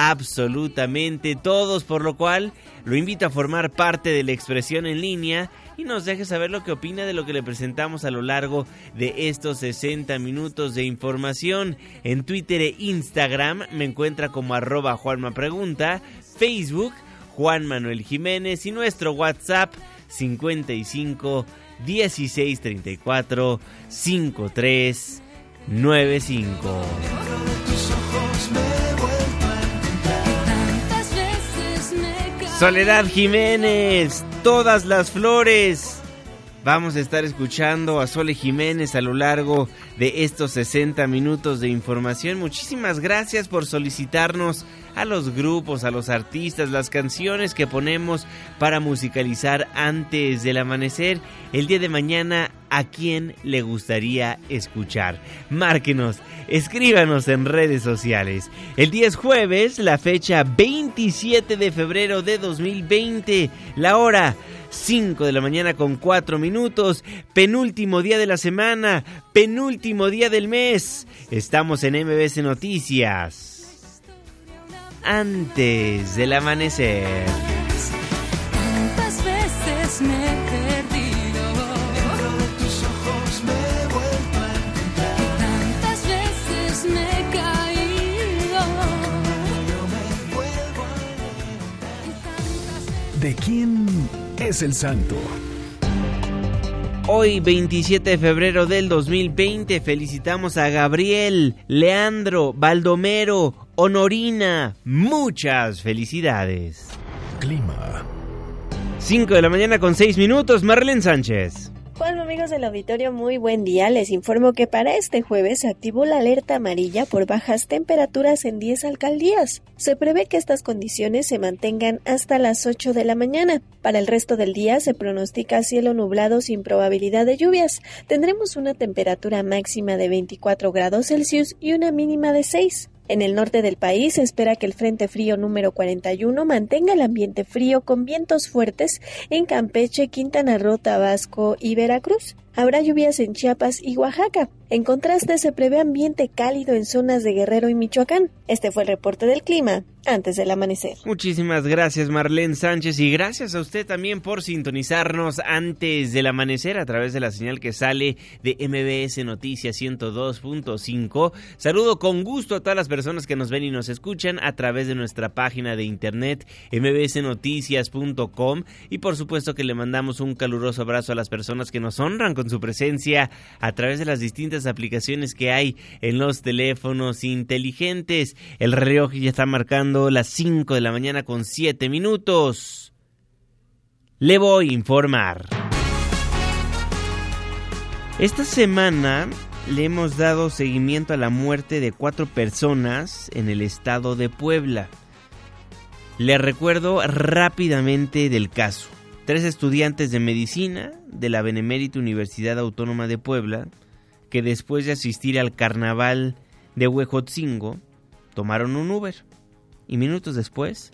absolutamente todos, por lo cual lo invito a formar parte de la expresión en línea y nos deje saber lo que opina de lo que le presentamos a lo largo de estos 60 minutos de información. En Twitter e Instagram me encuentra como arroba Juanma Pregunta, Facebook Juan Manuel Jiménez y nuestro WhatsApp 55 16 34 53 95. Soledad Jiménez, todas las flores. Vamos a estar escuchando a Sole Jiménez a lo largo de estos 60 minutos de información. Muchísimas gracias por solicitarnos a los grupos, a los artistas, las canciones que ponemos para musicalizar antes del amanecer. El día de mañana, ¿a quién le gustaría escuchar? Márquenos, escríbanos en redes sociales. El día es jueves, la fecha 27 de febrero de 2020, la hora 5 de la mañana con 4 minutos, penúltimo día de la semana, penúltimo día del mes. Estamos en MBS Noticias. Antes del amanecer. Tantas veces me he perdido. Dentro de tus ojos me he vuelto a encontrar. Tantas veces me he caído. Yo me vuelvo a ¿De quién es el santo? Hoy, 27 de febrero del 2020, felicitamos a Gabriel, Leandro, Baldomero, Honorina. Muchas felicidades. Clima. 5 de la mañana con 6 minutos, Marlene Sánchez. Hola amigos del auditorio, muy buen día. Les informo que para este jueves se activó la alerta amarilla por bajas temperaturas en 10 alcaldías. Se prevé que estas condiciones se mantengan hasta las 8 de la mañana. Para el resto del día se pronostica cielo nublado sin probabilidad de lluvias. Tendremos una temperatura máxima de 24 grados Celsius y una mínima de 6. En el norte del país se espera que el Frente Frío número 41 mantenga el ambiente frío con vientos fuertes en Campeche, Quintana Roo, Tabasco y Veracruz. Habrá lluvias en Chiapas y Oaxaca. En contraste, se prevé ambiente cálido en zonas de Guerrero y Michoacán. Este fue el reporte del clima antes del amanecer. Muchísimas gracias Marlene Sánchez y gracias a usted también por sintonizarnos antes del amanecer a través de la señal que sale de MBS Noticias 102.5. Saludo con gusto a todas las personas que nos ven y nos escuchan a través de nuestra página de internet mbsnoticias.com y por supuesto que le mandamos un caluroso abrazo a las personas que nos honran con su presencia a través de las distintas aplicaciones que hay en los teléfonos inteligentes. El reloj ya está marcando las 5 de la mañana con 7 minutos. Le voy a informar. Esta semana le hemos dado seguimiento a la muerte de cuatro personas en el estado de Puebla. Le recuerdo rápidamente del caso. Tres estudiantes de medicina de la Benemérita Universidad Autónoma de Puebla que después de asistir al carnaval de Huejotzingo, tomaron un Uber y minutos después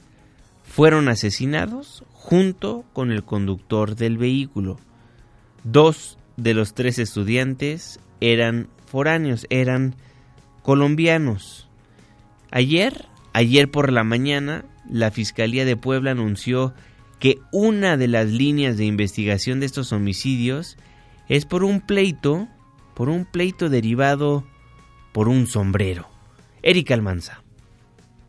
fueron asesinados junto con el conductor del vehículo. Dos de los tres estudiantes eran foráneos, eran colombianos. Ayer, ayer por la mañana, la Fiscalía de Puebla anunció que una de las líneas de investigación de estos homicidios es por un pleito, por un pleito derivado por un sombrero. Erika Almanza.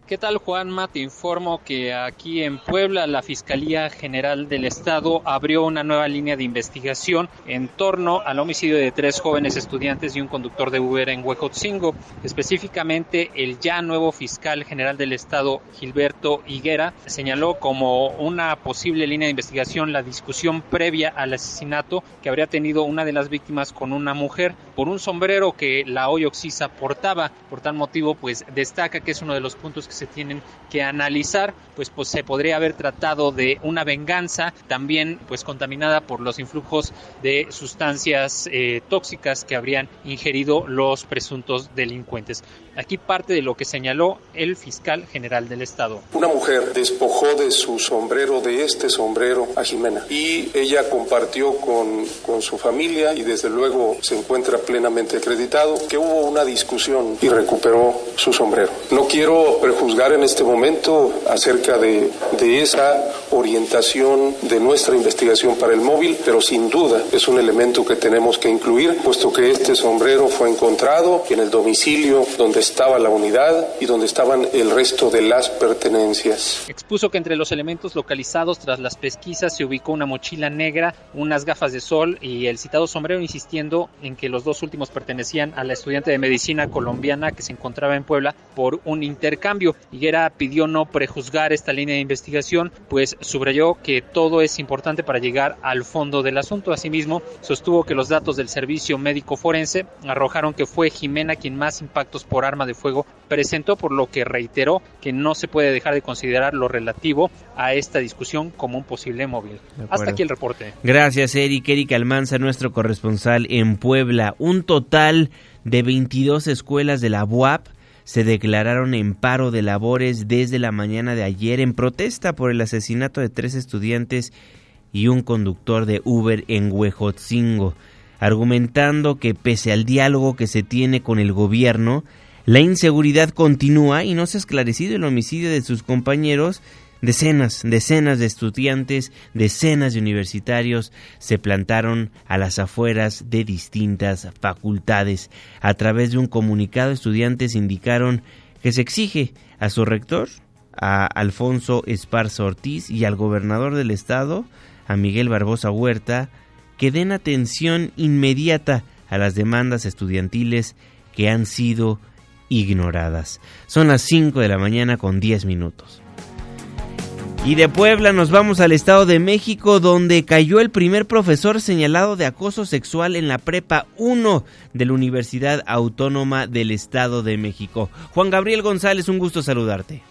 ¿Qué tal Juanma? Te informo que aquí en Puebla la Fiscalía General del Estado abrió una nueva línea de investigación en torno al homicidio de tres jóvenes estudiantes y un conductor de Uber en Huejotzingo. Específicamente el ya nuevo fiscal general del Estado Gilberto Higuera señaló como una posible línea de investigación la discusión previa al asesinato que habría tenido una de las víctimas con una mujer por un sombrero que la hoy Oxisa portaba. Por tal motivo pues destaca que es uno de los puntos que se tienen que analizar, pues, pues se podría haber tratado de una venganza también pues contaminada por los influjos de sustancias eh, tóxicas que habrían ingerido los presuntos delincuentes. Aquí parte de lo que señaló el fiscal general del estado. Una mujer despojó de su sombrero, de este sombrero, a Jimena y ella compartió con, con su familia y desde luego se encuentra plenamente acreditado que hubo una discusión y recuperó su sombrero. No quiero prejuzgar en este momento acerca de, de esa orientación de nuestra investigación para el móvil, pero sin duda es un elemento que tenemos que incluir, puesto que este sombrero fue encontrado en el domicilio donde estaba la unidad y donde estaban el resto de las pertenencias. Expuso que entre los elementos localizados tras las pesquisas se ubicó una mochila negra, unas gafas de sol y el citado sombrero, insistiendo en que los dos últimos pertenecían a la estudiante de medicina colombiana que se encontraba en Puebla por un intercambio. Higuera pidió no prejuzgar esta línea de investigación, pues subrayó que todo es importante para llegar al fondo del asunto. Asimismo, sostuvo que los datos del servicio médico forense arrojaron que fue Jimena quien más impactos por arma de fuego presentó, por lo que reiteró que no se puede dejar de considerar lo relativo a esta discusión como un posible móvil. Hasta aquí el reporte. Gracias, Eric. Eric Almanza, nuestro corresponsal en Puebla. Un total de 22 escuelas de la UAP se declararon en paro de labores desde la mañana de ayer en protesta por el asesinato de tres estudiantes y un conductor de Uber en Huejotzingo, argumentando que pese al diálogo que se tiene con el gobierno, la inseguridad continúa y no se ha esclarecido el homicidio de sus compañeros. Decenas, decenas de estudiantes, decenas de universitarios se plantaron a las afueras de distintas facultades. A través de un comunicado, estudiantes indicaron que se exige a su rector, a Alfonso Esparza Ortiz y al gobernador del estado, a Miguel Barbosa Huerta, que den atención inmediata a las demandas estudiantiles que han sido ignoradas. Son las 5 de la mañana con 10 minutos. Y de Puebla nos vamos al Estado de México donde cayó el primer profesor señalado de acoso sexual en la Prepa 1 de la Universidad Autónoma del Estado de México. Juan Gabriel González, un gusto saludarte.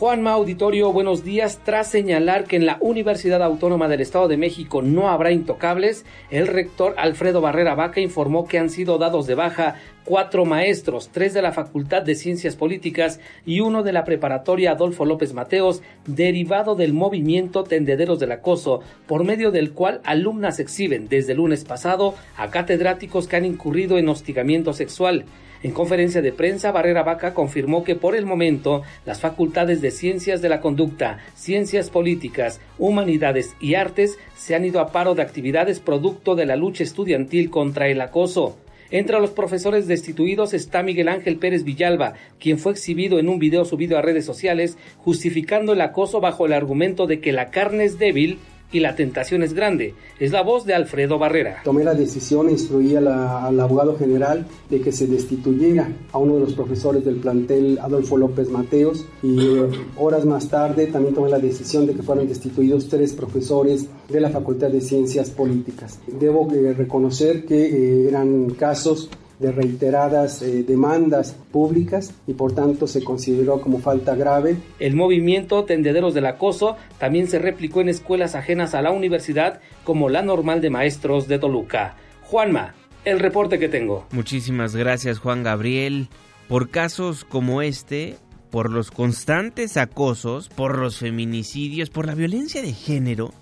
Juanma Auditorio, buenos días. Tras señalar que en la Universidad Autónoma del Estado de México no habrá intocables, el rector Alfredo Barrera Vaca informó que han sido dados de baja cuatro maestros, tres de la Facultad de Ciencias Políticas y uno de la preparatoria Adolfo López Mateos, derivado del movimiento Tendederos del Acoso, por medio del cual alumnas exhiben desde el lunes pasado a catedráticos que han incurrido en hostigamiento sexual. En conferencia de prensa, Barrera Vaca confirmó que por el momento las facultades de Ciencias de la Conducta, Ciencias Políticas, Humanidades y Artes se han ido a paro de actividades producto de la lucha estudiantil contra el acoso. Entre los profesores destituidos está Miguel Ángel Pérez Villalba, quien fue exhibido en un video subido a redes sociales justificando el acoso bajo el argumento de que la carne es débil y la tentación es grande. Es la voz de Alfredo Barrera. Tomé la decisión e instruí a la, al abogado general de que se destituyera a uno de los profesores del plantel Adolfo López Mateos y eh, horas más tarde también tomé la decisión de que fueran destituidos tres profesores de la Facultad de Ciencias Políticas. Debo eh, reconocer que eh, eran casos de reiteradas eh, demandas públicas y por tanto se consideró como falta grave. El movimiento Tendederos del Acoso también se replicó en escuelas ajenas a la universidad como la Normal de Maestros de Toluca. Juanma, el reporte que tengo. Muchísimas gracias Juan Gabriel. Por casos como este, por los constantes acosos, por los feminicidios, por la violencia de género,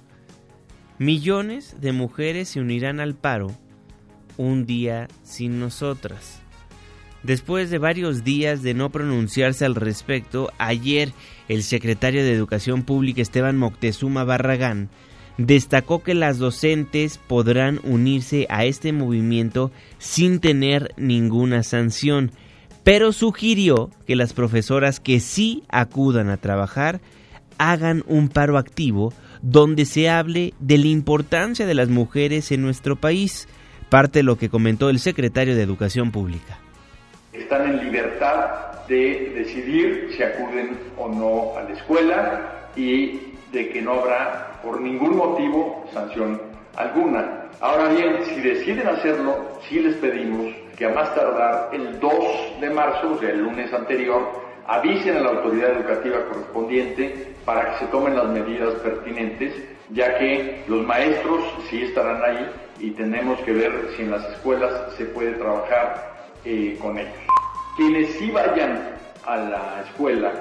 millones de mujeres se unirán al paro un día sin nosotras. Después de varios días de no pronunciarse al respecto, ayer el secretario de Educación Pública Esteban Moctezuma Barragán destacó que las docentes podrán unirse a este movimiento sin tener ninguna sanción, pero sugirió que las profesoras que sí acudan a trabajar hagan un paro activo donde se hable de la importancia de las mujeres en nuestro país, parte lo que comentó el secretario de Educación Pública. Están en libertad de decidir si acuden o no a la escuela y de que no habrá por ningún motivo sanción alguna. Ahora bien, si deciden hacerlo, sí les pedimos que a más tardar el 2 de marzo, o sea, el lunes anterior, avisen a la autoridad educativa correspondiente para que se tomen las medidas pertinentes, ya que los maestros sí estarán ahí y tenemos que ver si en las escuelas se puede trabajar eh, con ellos. Quienes sí vayan a la escuela,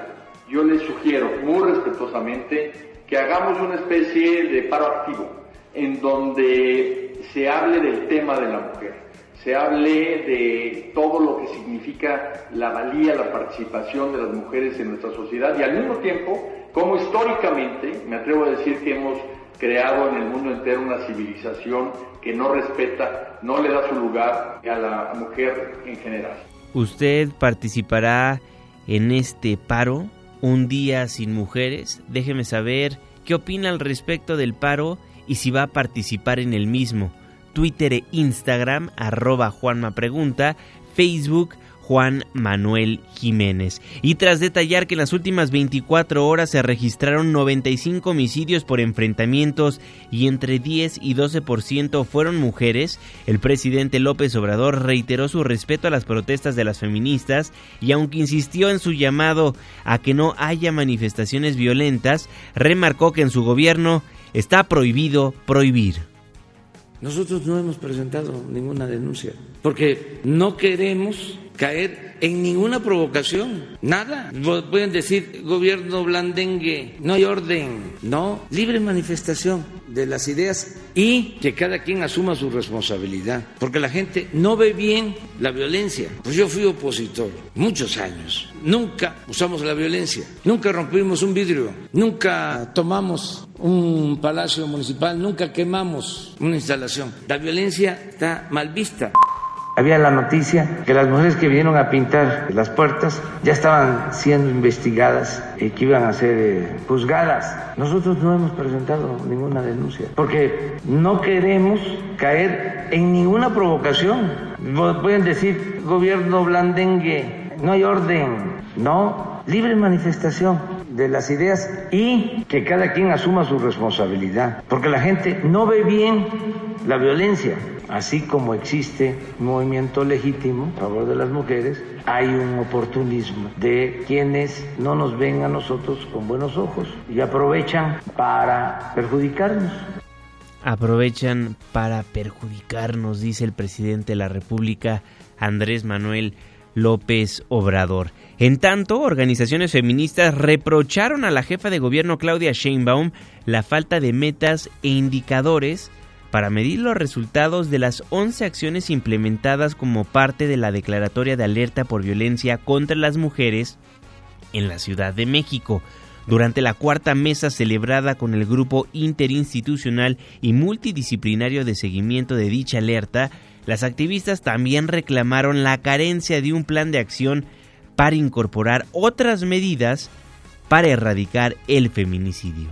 yo les sugiero muy respetuosamente que hagamos una especie de paro activo, en donde se hable del tema de la mujer, se hable de todo lo que significa la valía, la participación de las mujeres en nuestra sociedad y al mismo tiempo, como históricamente, me atrevo a decir que hemos creado en el mundo entero una civilización que no respeta, no le da su lugar a la mujer en general. ¿Usted participará en este paro? un día sin mujeres? Déjeme saber qué opina al respecto del paro y si va a participar en el mismo. Twitter e Instagram, arroba Juanma Pregunta, Facebook, Juan Manuel Jiménez. Y tras detallar que en las últimas 24 horas se registraron 95 homicidios por enfrentamientos y entre 10 y 12% fueron mujeres, el presidente López Obrador reiteró su respeto a las protestas de las feministas y aunque insistió en su llamado a que no haya manifestaciones violentas, remarcó que en su gobierno está prohibido prohibir. Nosotros no hemos presentado ninguna denuncia porque no queremos caer en ninguna provocación, nada. Pueden decir gobierno blandengue, no hay orden, no, libre manifestación de las ideas y que cada quien asuma su responsabilidad, porque la gente no ve bien la violencia. Pues yo fui opositor muchos años, nunca usamos la violencia, nunca rompimos un vidrio, nunca tomamos un palacio municipal, nunca quemamos una instalación. La violencia está mal vista. Había la noticia que las mujeres que vinieron a pintar las puertas ya estaban siendo investigadas y que iban a ser eh, juzgadas. Nosotros no hemos presentado ninguna denuncia porque no queremos caer en ninguna provocación. Pueden decir gobierno blandengue, no hay orden, no, libre manifestación de las ideas y que cada quien asuma su responsabilidad, porque la gente no ve bien la violencia. Así como existe un movimiento legítimo a favor de las mujeres, hay un oportunismo de quienes no nos ven a nosotros con buenos ojos y aprovechan para perjudicarnos. Aprovechan para perjudicarnos, dice el presidente de la República, Andrés Manuel López Obrador. En tanto, organizaciones feministas reprocharon a la jefa de gobierno Claudia Sheinbaum la falta de metas e indicadores para medir los resultados de las 11 acciones implementadas como parte de la Declaratoria de Alerta por Violencia contra las Mujeres en la Ciudad de México. Durante la cuarta mesa celebrada con el grupo interinstitucional y multidisciplinario de seguimiento de dicha alerta, las activistas también reclamaron la carencia de un plan de acción para incorporar otras medidas para erradicar el feminicidio.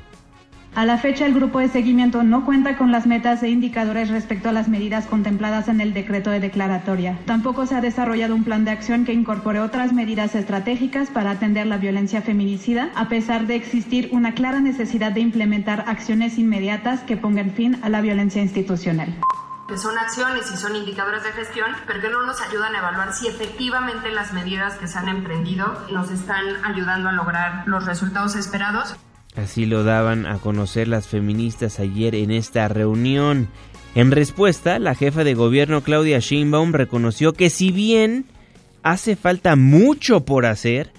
A la fecha, el grupo de seguimiento no cuenta con las metas e indicadores respecto a las medidas contempladas en el decreto de declaratoria. Tampoco se ha desarrollado un plan de acción que incorpore otras medidas estratégicas para atender la violencia feminicida, a pesar de existir una clara necesidad de implementar acciones inmediatas que pongan fin a la violencia institucional que son acciones y son indicadores de gestión, pero que no nos ayudan a evaluar si efectivamente las medidas que se han emprendido nos están ayudando a lograr los resultados esperados. Así lo daban a conocer las feministas ayer en esta reunión. En respuesta, la jefa de gobierno Claudia Sheinbaum reconoció que si bien hace falta mucho por hacer,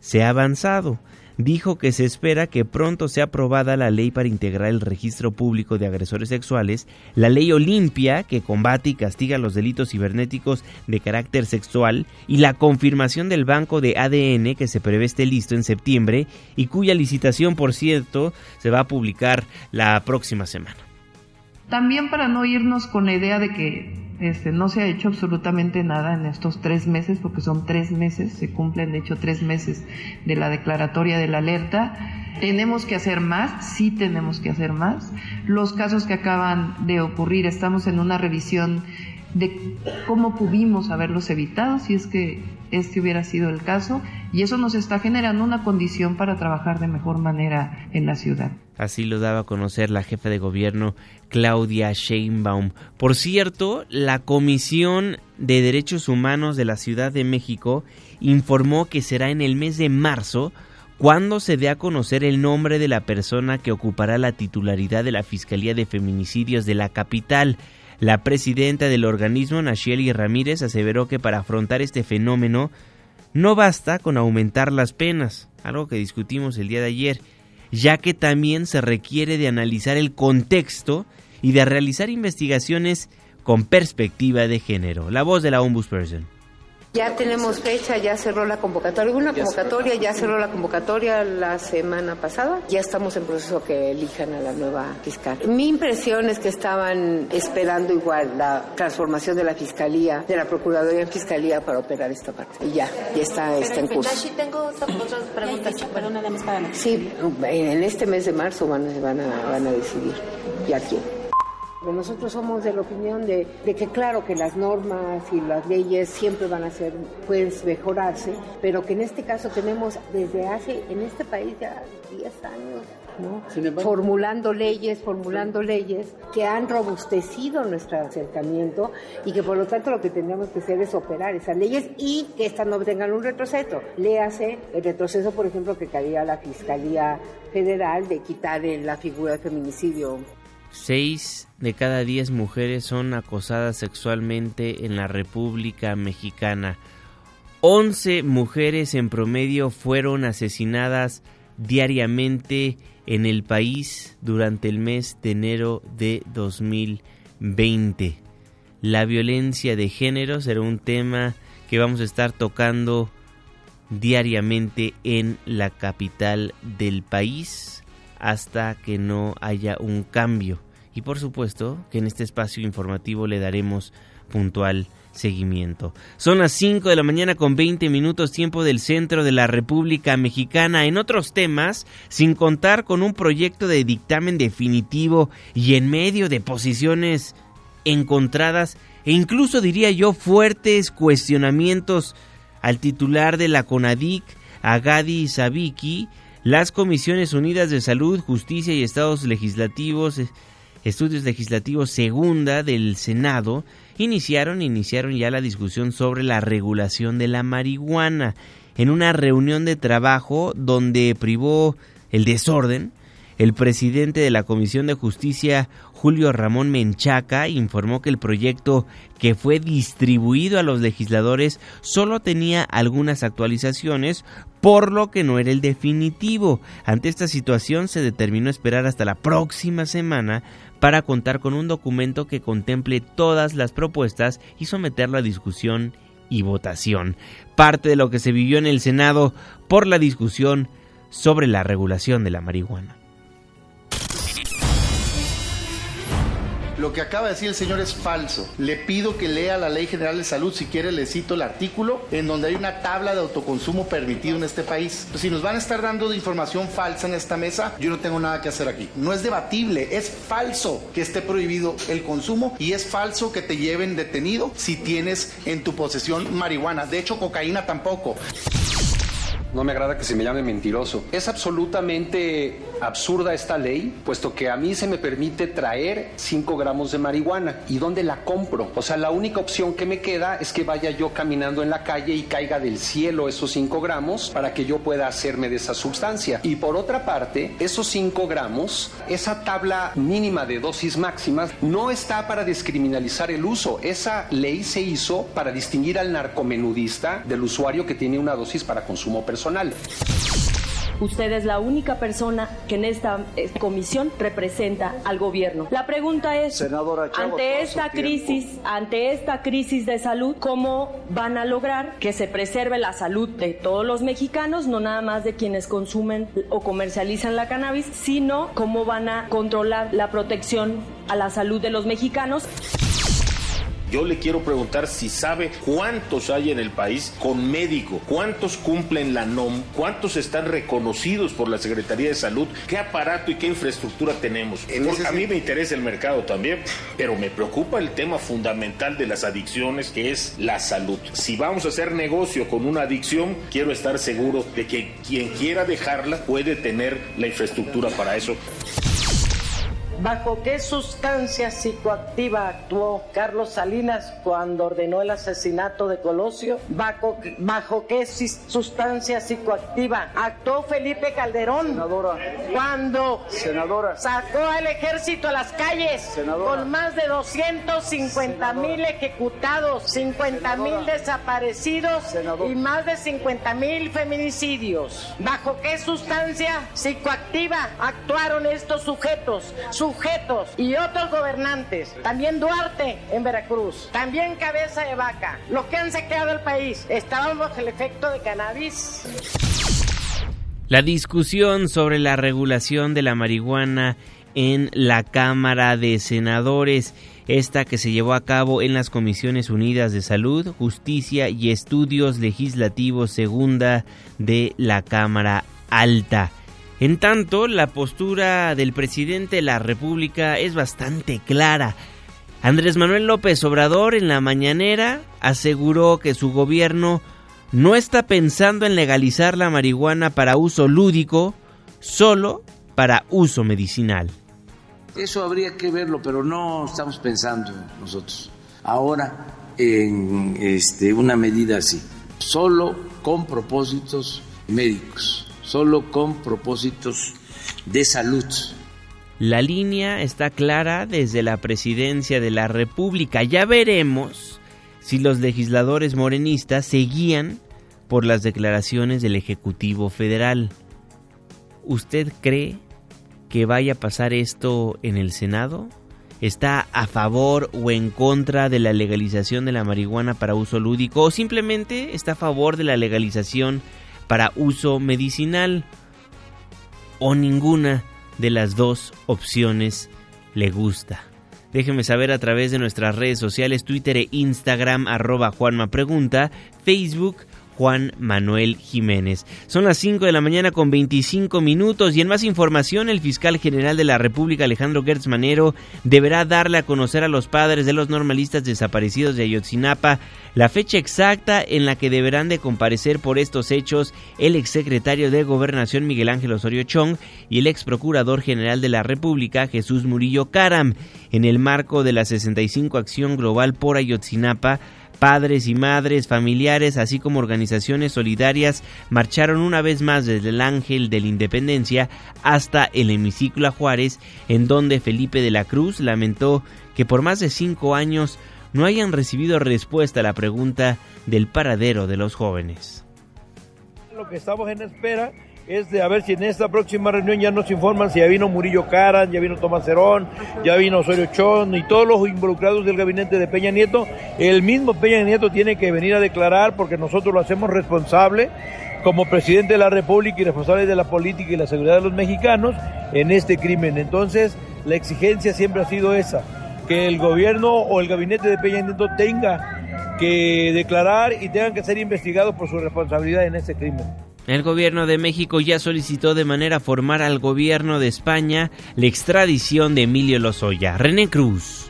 se ha avanzado. Dijo que se espera que pronto sea aprobada la ley para integrar el registro público de agresores sexuales, la ley Olimpia, que combate y castiga los delitos cibernéticos de carácter sexual, y la confirmación del banco de ADN que se prevé esté listo en septiembre y cuya licitación, por cierto, se va a publicar la próxima semana. También para no irnos con la idea de que este, no se ha hecho absolutamente nada en estos tres meses, porque son tres meses, se cumplen de hecho tres meses de la declaratoria de la alerta. Tenemos que hacer más, sí tenemos que hacer más. Los casos que acaban de ocurrir, estamos en una revisión de cómo pudimos haberlos evitado, si es que este hubiera sido el caso, y eso nos está generando una condición para trabajar de mejor manera en la ciudad. Así lo daba a conocer la jefa de gobierno Claudia Sheinbaum. Por cierto, la Comisión de Derechos Humanos de la Ciudad de México informó que será en el mes de marzo cuando se dé a conocer el nombre de la persona que ocupará la titularidad de la Fiscalía de Feminicidios de la capital. La presidenta del organismo, Nacheli Ramírez, aseveró que para afrontar este fenómeno no basta con aumentar las penas, algo que discutimos el día de ayer, ya que también se requiere de analizar el contexto y de realizar investigaciones con perspectiva de género. La voz de la Ombudsperson. Ya tenemos fecha, ya cerró la convocatoria. Una convocatoria, ya cerró la convocatoria la semana pasada. Ya estamos en proceso que elijan a la nueva fiscal. Mi impresión es que estaban esperando igual la transformación de la fiscalía, de la procuraduría en fiscalía para operar esta parte. Y ya, ya está, está en curso. tengo otras preguntas, pero una de mis Sí, en este mes de marzo van, van, a, van a decidir ya quién. Nosotros somos de la opinión de, que claro que las normas y las leyes siempre van a ser, pueden mejorarse, pero que en este caso tenemos desde hace, en este país ya 10 años, ¿no? formulando leyes, formulando leyes que han robustecido nuestro acercamiento y que por lo tanto lo que tenemos que hacer es operar esas leyes y que éstas no tengan un retroceso. Léase el retroceso, por ejemplo, que caía la Fiscalía Federal de quitar la figura de feminicidio Seis de cada diez mujeres son acosadas sexualmente en la República Mexicana. Once mujeres en promedio fueron asesinadas diariamente en el país durante el mes de enero de 2020. La violencia de género será un tema que vamos a estar tocando diariamente en la capital del país hasta que no haya un cambio. Y por supuesto que en este espacio informativo le daremos puntual seguimiento. Son las 5 de la mañana con 20 minutos tiempo del centro de la República Mexicana. En otros temas, sin contar con un proyecto de dictamen definitivo y en medio de posiciones encontradas e incluso diría yo fuertes cuestionamientos al titular de la CONADIC, a Gadi Sabiki, las Comisiones Unidas de Salud, Justicia y Estados Legislativos, Estudios Legislativos Segunda del Senado, iniciaron, iniciaron ya la discusión sobre la regulación de la marihuana en una reunión de trabajo donde privó el desorden. El presidente de la Comisión de Justicia, Julio Ramón Menchaca, informó que el proyecto que fue distribuido a los legisladores solo tenía algunas actualizaciones, por lo que no era el definitivo. Ante esta situación se determinó esperar hasta la próxima semana para contar con un documento que contemple todas las propuestas y someterlo a discusión y votación. Parte de lo que se vivió en el Senado por la discusión sobre la regulación de la marihuana. Lo que acaba de decir el señor es falso. Le pido que lea la Ley General de Salud, si quiere le cito el artículo, en donde hay una tabla de autoconsumo permitido en este país. si nos van a estar dando información falsa en esta mesa, yo no tengo nada que hacer aquí. No es debatible, es falso que esté prohibido el consumo y es falso que te lleven detenido si tienes en tu posesión marihuana. De hecho, cocaína tampoco. no me agrada que se me llame mentiroso. Es absolutamente absurda esta ley, puesto que a mí se me permite traer 5 gramos de marihuana. ¿Y dónde la compro? O sea, la única opción que me queda es que vaya yo caminando en la calle y caiga del cielo esos 5 gramos para que yo pueda hacerme de esa sustancia. Y por otra parte, esos 5 gramos, esa tabla mínima de dosis máximas, no está para descriminalizar el uso. Esa ley se hizo para distinguir al narcomenudista del usuario que tiene una dosis para consumo personal. Usted es la única persona que en esta eh, comisión representa al gobierno. La pregunta es, Senadora ante esta tiempo. crisis, ante esta crisis de salud, ¿cómo van a lograr que se preserve la salud de todos los mexicanos, no nada más de quienes consumen o comercializan la cannabis, sino cómo van a controlar la protección a la salud de los mexicanos? Yo le quiero preguntar si sabe cuántos hay en el país con médico, cuántos cumplen la NOM, cuántos están reconocidos por la Secretaría de Salud, qué aparato y qué infraestructura tenemos. Porque a mí me interesa el mercado también, pero me preocupa el tema fundamental de las adicciones, que es la salud. Si vamos a hacer negocio con una adicción, quiero estar seguro de que quien quiera dejarla puede tener la infraestructura para eso. ¿Bajo qué sustancia psicoactiva actuó Carlos Salinas cuando ordenó el asesinato de Colosio? ¿Bajo, bajo qué sustancia psicoactiva actuó Felipe Calderón cuando sacó al ejército a las calles con más de 250 mil ejecutados, 50 mil desaparecidos y más de 50 mil feminicidios? ¿Bajo qué sustancia psicoactiva actuaron estos sujetos? Sujetos y otros gobernantes. También Duarte en Veracruz. También Cabeza de Vaca. Los que han saqueado el país estaban bajo el efecto de cannabis. La discusión sobre la regulación de la marihuana en la Cámara de Senadores, esta que se llevó a cabo en las Comisiones Unidas de Salud, Justicia y Estudios Legislativos Segunda de la Cámara Alta. En tanto, la postura del presidente de la República es bastante clara. Andrés Manuel López Obrador en la mañanera aseguró que su gobierno no está pensando en legalizar la marihuana para uso lúdico, solo para uso medicinal. Eso habría que verlo, pero no estamos pensando nosotros ahora en este, una medida así, solo con propósitos médicos, solo con propósitos de salud. La línea está clara desde la presidencia de la República. Ya veremos si los legisladores morenistas se guían por las declaraciones del Ejecutivo Federal. ¿Usted cree que vaya a pasar esto en el Senado? ¿Está a favor o en contra de la legalización de la marihuana para uso lúdico o simplemente está a favor de la legalización para uso medicinal? ¿O ninguna de las dos opciones le gusta? Déjeme saber a través de nuestras redes sociales, Twitter e Instagram, arroba Pregunta, Facebook, Juan Manuel Jiménez. Son las 5 de la mañana con 25 minutos y en más información el fiscal general de la República Alejandro Gertz Manero deberá darle a conocer a los padres de los normalistas desaparecidos de Ayotzinapa la fecha exacta en la que deberán de comparecer por estos hechos el exsecretario de Gobernación Miguel Ángel Osorio Chong y el ex procurador general de la República Jesús Murillo Caram en el marco de la 65 Acción Global por Ayotzinapa Padres y madres, familiares, así como organizaciones solidarias marcharon una vez más desde el Ángel de la Independencia hasta el hemiciclo Juárez, en donde Felipe de la Cruz lamentó que por más de cinco años no hayan recibido respuesta a la pregunta del paradero de los jóvenes. Lo que estamos en espera es de a ver si en esta próxima reunión ya nos informan si ya vino Murillo Caran, ya vino Tomás Cerón, ya vino Osorio Chón y todos los involucrados del gabinete de Peña Nieto. El mismo Peña Nieto tiene que venir a declarar porque nosotros lo hacemos responsable como presidente de la República y responsable de la política y la seguridad de los mexicanos en este crimen. Entonces, la exigencia siempre ha sido esa, que el gobierno o el gabinete de Peña Nieto tenga que declarar y tengan que ser investigados por su responsabilidad en este crimen. El gobierno de México ya solicitó de manera formal al gobierno de España la extradición de Emilio Lozoya. René Cruz.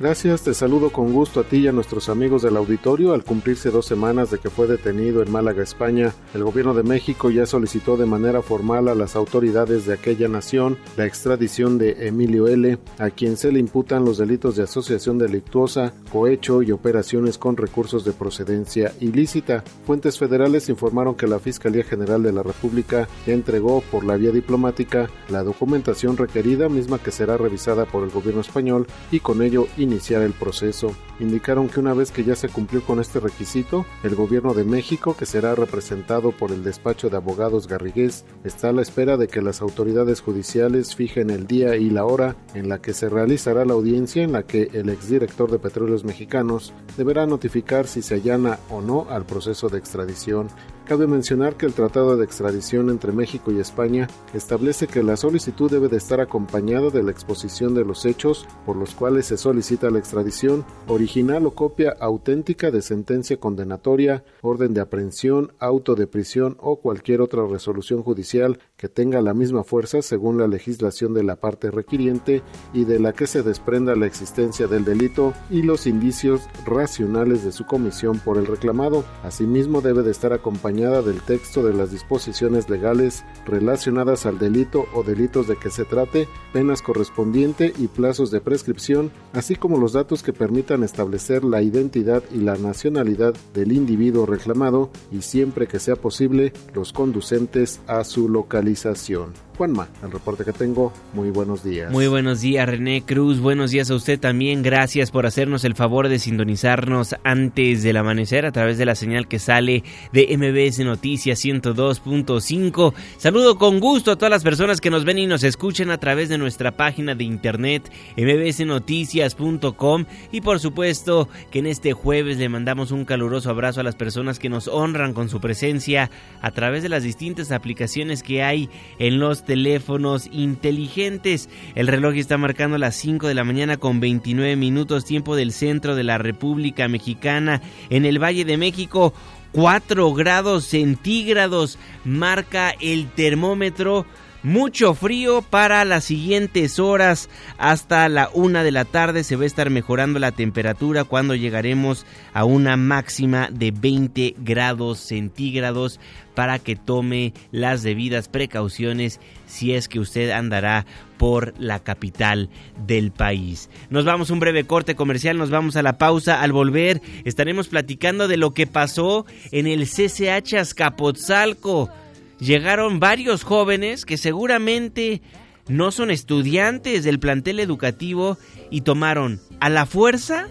Gracias, te saludo con gusto a ti y a nuestros amigos del auditorio. Al cumplirse dos semanas de que fue detenido en Málaga, España, el gobierno de México ya solicitó de manera formal a las autoridades de aquella nación la extradición de Emilio L., a quien se le imputan los delitos de asociación delictuosa, cohecho y operaciones con recursos de procedencia ilícita. Fuentes federales informaron que la Fiscalía General de la República entregó por la vía diplomática la documentación requerida, misma que será revisada por el gobierno español y con ello iniciar el proceso. Indicaron que una vez que ya se cumplió con este requisito, el gobierno de México, que será representado por el despacho de abogados Garrigués, está a la espera de que las autoridades judiciales fijen el día y la hora en la que se realizará la audiencia en la que el exdirector de Petróleos Mexicanos deberá notificar si se allana o no al proceso de extradición. Cabe mencionar que el Tratado de Extradición entre México y España establece que la solicitud debe de estar acompañada de la exposición de los hechos por los cuales se solicita la extradición, original o copia auténtica de sentencia condenatoria, orden de aprehensión, auto de prisión o cualquier otra resolución judicial que tenga la misma fuerza según la legislación de la parte requiriente y de la que se desprenda la existencia del delito y los indicios racionales de su comisión por el reclamado. Asimismo debe de estar acompañada del texto de las disposiciones legales relacionadas al delito o delitos de que se trate, penas correspondiente y plazos de prescripción, así como los datos que permitan establecer la identidad y la nacionalidad del individuo reclamado y siempre que sea posible los conducentes a su localización. Juanma, el reporte que tengo, muy buenos días. Muy buenos días René Cruz, buenos días a usted también, gracias por hacernos el favor de sintonizarnos antes del amanecer a través de la señal que sale de MBS Noticias 102.5. Saludo con gusto a todas las personas que nos ven y nos escuchan a través de nuestra página de internet mbsnoticias.com y por supuesto que en este jueves le mandamos un caluroso abrazo a las personas que nos honran con su presencia a través de las distintas aplicaciones que hay en los teléfonos inteligentes. El reloj está marcando las 5 de la mañana con 29 minutos tiempo del centro de la República Mexicana en el Valle de México. 4 grados centígrados marca el termómetro. Mucho frío para las siguientes horas hasta la una de la tarde se va a estar mejorando la temperatura cuando llegaremos a una máxima de 20 grados centígrados para que tome las debidas precauciones si es que usted andará por la capital del país. Nos vamos a un breve corte comercial, nos vamos a la pausa. Al volver estaremos platicando de lo que pasó en el CCH Azcapotzalco llegaron varios jóvenes que seguramente no son estudiantes del plantel educativo y tomaron a la fuerza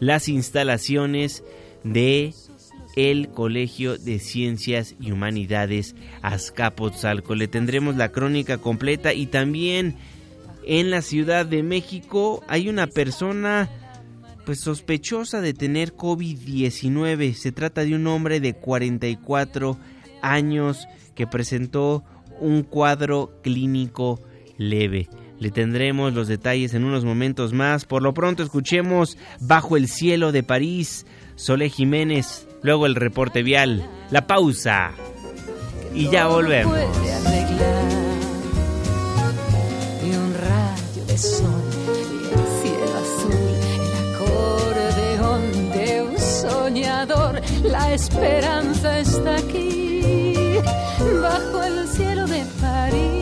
las instalaciones de el Colegio de Ciencias y Humanidades Azcapotzalco. Le tendremos la crónica completa y también en la Ciudad de México hay una persona pues sospechosa de tener COVID-19. Se trata de un hombre de 44 años que presentó un cuadro clínico leve. Le tendremos los detalles en unos momentos más. Por lo pronto escuchemos Bajo el cielo de París, Sole Jiménez, luego el reporte vial, la pausa. Y ya volvemos. Y un rayo de sol y el cielo azul, el acordeón de un soñador, la esperanza está aquí, bajo el cielo de París.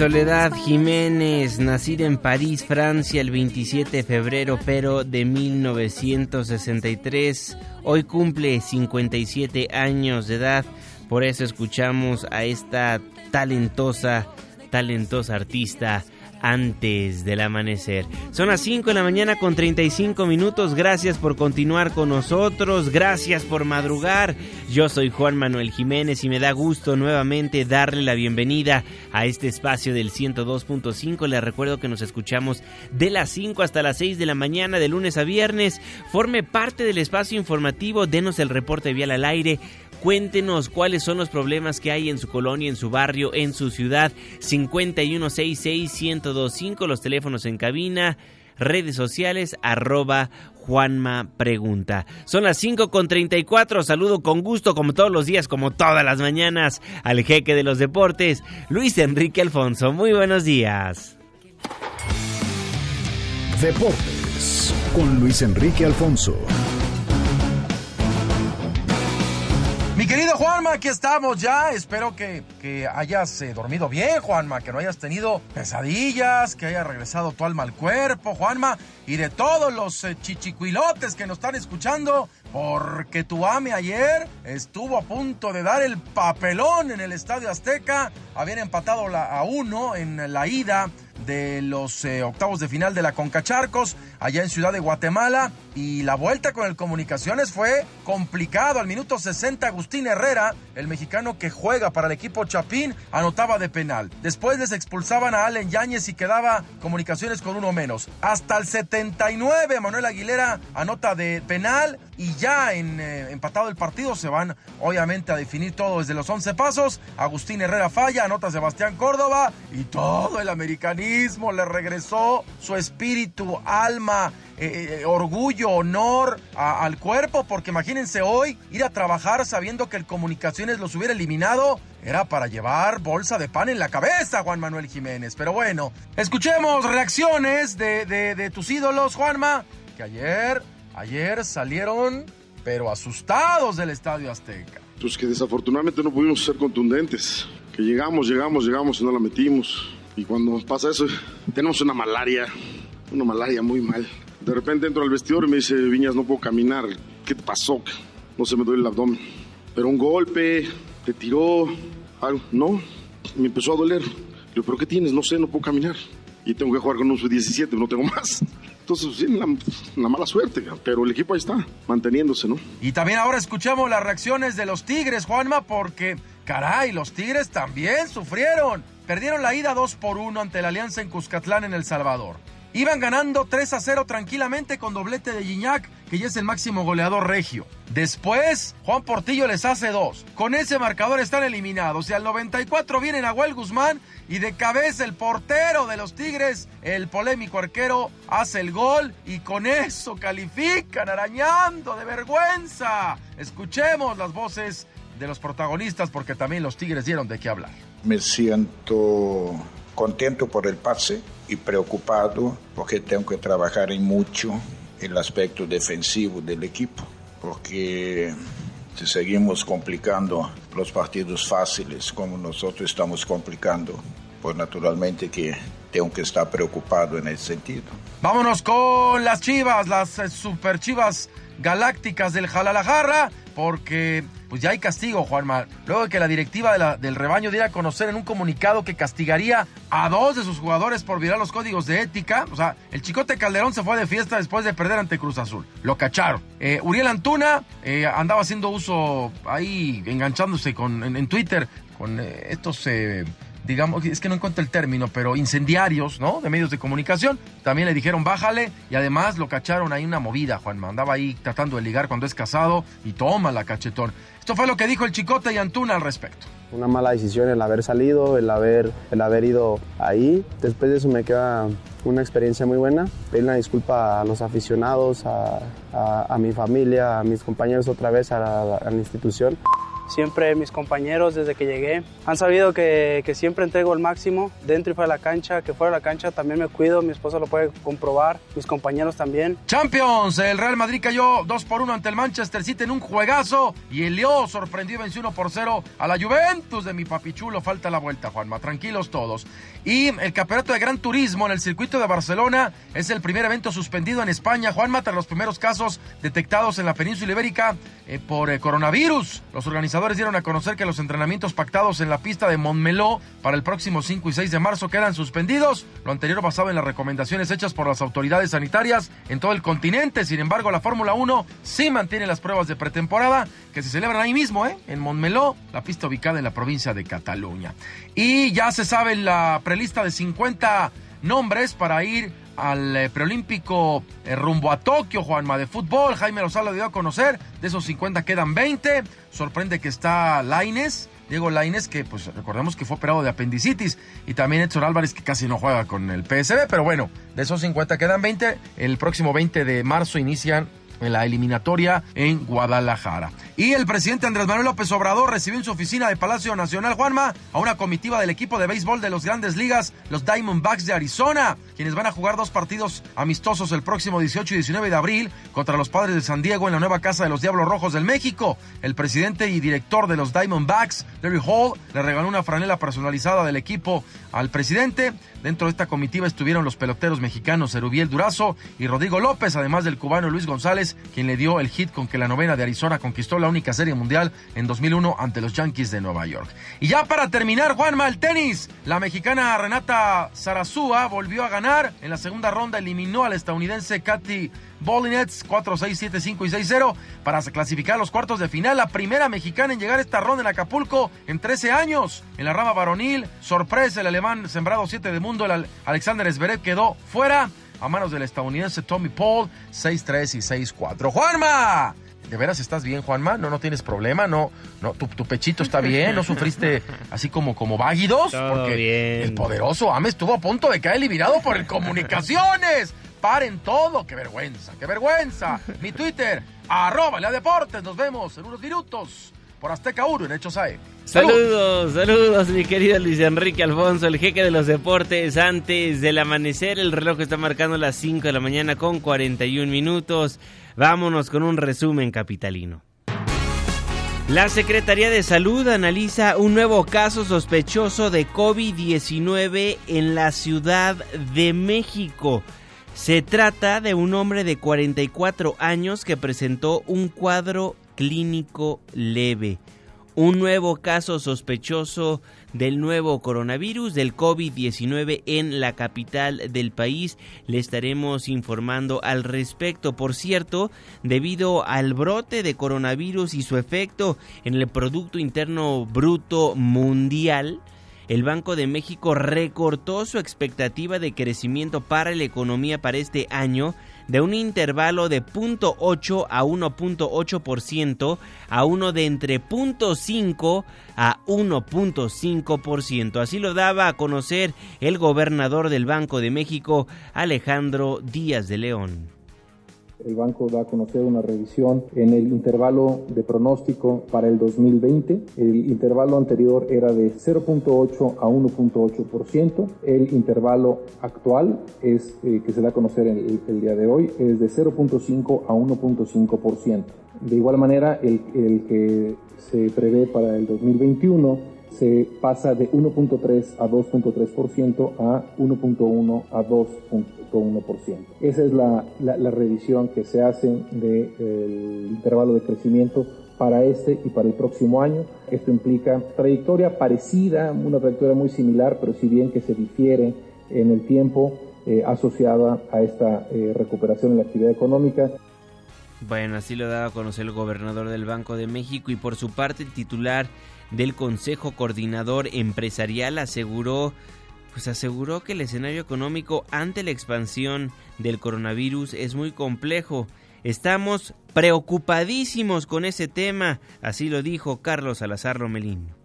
Soledad Jiménez, nacida en París, Francia, el 27 de febrero, pero de 1963. Hoy cumple 57 años de edad. Por eso escuchamos a esta talentosa, talentosa artista antes del amanecer. Son las 5 de la mañana con 35 minutos. Gracias por continuar con nosotros. Gracias por madrugar. Yo soy Juan Manuel Jiménez y me da gusto nuevamente darle la bienvenida a este espacio del 102.5. Les recuerdo que nos escuchamos de las 5 hasta las 6 de la mañana de lunes a viernes. Forme parte del espacio informativo. Denos el reporte vial al aire. Cuéntenos cuáles son los problemas que hay en su colonia, en su barrio, en su ciudad. 5166-1025, los teléfonos en cabina, redes sociales, arroba Juanma Pregunta. Son las 5 con 34. Saludo con gusto, como todos los días, como todas las mañanas, al jeque de los deportes, Luis Enrique Alfonso. Muy buenos días. Deportes con Luis Enrique Alfonso. Mi querido Juanma, aquí estamos ya. Espero que, que hayas eh, dormido bien, Juanma, que no hayas tenido pesadillas, que haya regresado tu alma al cuerpo, Juanma, y de todos los eh, que nos están escuchando, porque tu ame ayer estuvo a punto de dar el papelón en el Estadio Azteca. Habían empatado a uno en la ida de los eh, octavos de final de la Concacharcos allá en Ciudad de Guatemala y la vuelta con el Comunicaciones fue complicado. Al minuto 60 Agustín Herrera, el mexicano que juega para el equipo Chapín, anotaba de penal. Después les expulsaban a Allen Yáñez y quedaba Comunicaciones con uno menos. Hasta el 79 Manuel Aguilera anota de penal y ya en eh, empatado el partido se van obviamente a definir todo desde los 11 pasos. Agustín Herrera falla, anota Sebastián Córdoba y todo el americanismo le regresó su espíritu, alma, eh, eh, orgullo, honor al cuerpo, porque imagínense hoy ir a trabajar sabiendo que el Comunicaciones los hubiera eliminado. Era para llevar bolsa de pan en la cabeza, Juan Manuel Jiménez. Pero bueno, escuchemos reacciones de- de tus ídolos, Juanma, que ayer, ayer salieron, pero asustados del Estadio Azteca. Pues que desafortunadamente no pudimos ser contundentes. Que llegamos, llegamos, llegamos y no la metimos. Y cuando pasa eso, tenemos una malaria, una malaria muy mal. De repente entro al vestidor y me dice, Viñas, no puedo caminar. ¿Qué te pasó? No se me duele el abdomen. Pero un golpe, te tiró, algo. No, me empezó a doler. Le digo, ¿pero qué tienes? No sé, no puedo caminar. Y tengo que jugar con un sub-17, no tengo más. Entonces, sí, la, la mala suerte, pero el equipo ahí está, manteniéndose, ¿no? Y también ahora escuchamos las reacciones de los Tigres, Juanma, porque, caray, los Tigres también sufrieron. Perdieron la ida 2 por 1 ante la Alianza en Cuscatlán, en El Salvador. Iban ganando 3 a 0 tranquilamente con doblete de Gignac, que ya es el máximo goleador regio. Después, Juan Portillo les hace dos. Con ese marcador están eliminados. Y al 94 viene Nahuel Guzmán y de cabeza el portero de los Tigres, el polémico arquero, hace el gol y con eso califican arañando de vergüenza. Escuchemos las voces de los protagonistas porque también los Tigres dieron de qué hablar. Me siento contento por el pase y preocupado porque tengo que trabajar en mucho el aspecto defensivo del equipo, porque si seguimos complicando los partidos fáciles como nosotros estamos complicando, pues naturalmente que tengo que estar preocupado en ese sentido. Vámonos con las chivas, las eh, super chivas galácticas del Jalalajarra, porque pues ya hay castigo, Juanma. Luego de que la directiva del rebaño diera a conocer en un comunicado que castigaría a dos de sus jugadores por violar los códigos de ética. O sea, el Chicote Calderón se fue de fiesta después de perder ante Cruz Azul. Lo cacharon. Eh, Uriel Antuna eh, andaba haciendo uso ahí, enganchándose con, en, en Twitter con eh, estos... digamos, es que no encuentro el término, pero incendiarios, ¿no? De medios de comunicación. También le dijeron bájale y además lo cacharon ahí una movida, Juanma. Andaba ahí tratando de ligar cuando es casado y toma la cachetón. Esto fue lo que dijo el Chicote y Antuna al respecto. Una mala decisión el haber salido, el haber, el haber ido ahí. Después de eso me queda una experiencia muy buena. Pedir una disculpa a los aficionados, a, a- mi familia, a mis compañeros otra vez, a la institución. Siempre mis compañeros desde que llegué han sabido que, que siempre entrego el máximo dentro y fuera de la cancha, que fuera de la cancha también me cuido, mi esposa lo puede comprobar, mis compañeros también. Champions, el Real Madrid cayó 2 por 1 ante el Manchester City en un juegazo y el Leo sorprendió y venció 1 por 0 a la Juventus de mi papichulo. Falta la vuelta, Juanma, tranquilos todos. Y el campeonato de Gran Turismo en el circuito de Barcelona es el primer evento suspendido en España, Juanma, tras los primeros casos detectados en la península ibérica eh, por eh, coronavirus. Los organizadores dieron a conocer que los entrenamientos pactados en la pista de Montmeló para el próximo 5 y 6 de marzo quedan suspendidos. Lo anterior basado en las recomendaciones hechas por las autoridades sanitarias en todo el continente. Sin embargo, la Fórmula 1 sí mantiene las pruebas de pretemporada que se celebran ahí mismo, ¿eh? en Montmeló, la pista ubicada en la provincia de Cataluña. Y ya se sabe la prelista de 50 nombres para ir al eh, preolímpico eh, rumbo a Tokio, Juanma, de fútbol. Jaime Lozano dio a conocer, de esos 50 quedan 20. Sorprende que está Laines, Diego Laines, que pues recordemos que fue operado de apendicitis, y también Edson Álvarez, que casi no juega con el PSB, pero bueno, de esos 50 quedan 20. El próximo 20 de marzo inician en la eliminatoria en Guadalajara. Y el presidente Andrés Manuel López Obrador recibió en su oficina de Palacio Nacional Juanma a una comitiva del equipo de béisbol de los grandes ligas, los Diamondbacks de Arizona, quienes van a jugar dos partidos amistosos el próximo 18 y 19 de abril contra los padres de San Diego en la nueva casa de los Diablos Rojos del México. El presidente y director de los Diamondbacks, Larry Hall, le regaló una franela personalizada del equipo al presidente. Dentro de esta comitiva estuvieron los peloteros mexicanos Erubiel Durazo y Rodrigo López, además del cubano Luis González, quien le dio el hit con que la novena de Arizona conquistó la única serie mundial en 2001 ante los Yankees de Nueva York. Y ya para terminar, Juanma, el tenis. La mexicana Renata Zarazúa volvió a ganar. En la segunda ronda eliminó al estadounidense Katy Bolinets 4, 6, 7, 5 y 6-0 para clasificar a los cuartos de final. La primera mexicana en llegar a esta ronda en Acapulco en 13 años. En la rama varonil, sorpresa, el alemán sembrado 7 de mundo, el Alexander Zverev quedó fuera a manos del estadounidense Tommy Paul 6-3 y 6-4. ¡Juanma! ¿De veras estás bien, Juanma? ¿No, no tienes problema? ¿No, no tu, tu pechito está bien? ¿No sufriste así como, como váguidos? Todo Porque bien. el poderoso Ames estuvo a punto de caer eliminado por el Comunicaciones. Paren todo. ¡Qué vergüenza! ¡Qué vergüenza! Mi Twitter, arroba Lea Deportes. Nos vemos en unos minutos por Azteca 1 en Hechos AE. Saludos, saludos, mi querido Luis Enrique Alfonso, el jeque de los deportes. Antes del amanecer, el reloj está marcando las 5 de la mañana con 41 minutos. Vámonos con un resumen capitalino. La Secretaría de Salud analiza un nuevo caso sospechoso de COVID-19 en la Ciudad de México. Se trata de un hombre de 44 años que presentó un cuadro clínico leve. Un nuevo caso sospechoso del nuevo coronavirus del COVID-19 en la capital del país. Le estaremos informando al respecto. Por cierto, debido al brote de coronavirus y su efecto en el Producto Interno Bruto Mundial, el Banco de México recortó su expectativa de crecimiento para la economía para este año de un intervalo de 0.8 a 1.8% a uno de entre 0.5 a 1.5%. Así lo daba a conocer el gobernador del Banco de México, Alejandro Díaz de León. El banco da a conocer una revisión en el intervalo de pronóstico para el 2020. El intervalo anterior era de 0.8 a 1.8%. El intervalo actual es eh, que se da a conocer el, día de hoy es de 0.5 a 1.5%. De igual manera, el, el que se prevé para el 2021 se pasa de 1.3 a 2.3% a 1.1 a 2.1%. Esa es la, la, revisión que se hace del de, intervalo de crecimiento para este y para el próximo año. Esto implica trayectoria parecida, una trayectoria muy similar, pero si bien que se difiere en el tiempo eh, asociada a esta eh, recuperación en la actividad económica. Bueno, así lo daba a conocer el gobernador del Banco de México y por su parte el titular del Consejo Coordinador Empresarial aseguró pues aseguró que el escenario económico ante la expansión del coronavirus es muy complejo. Estamos preocupadísimos con ese tema, así lo dijo Carlos Salazar Romelín.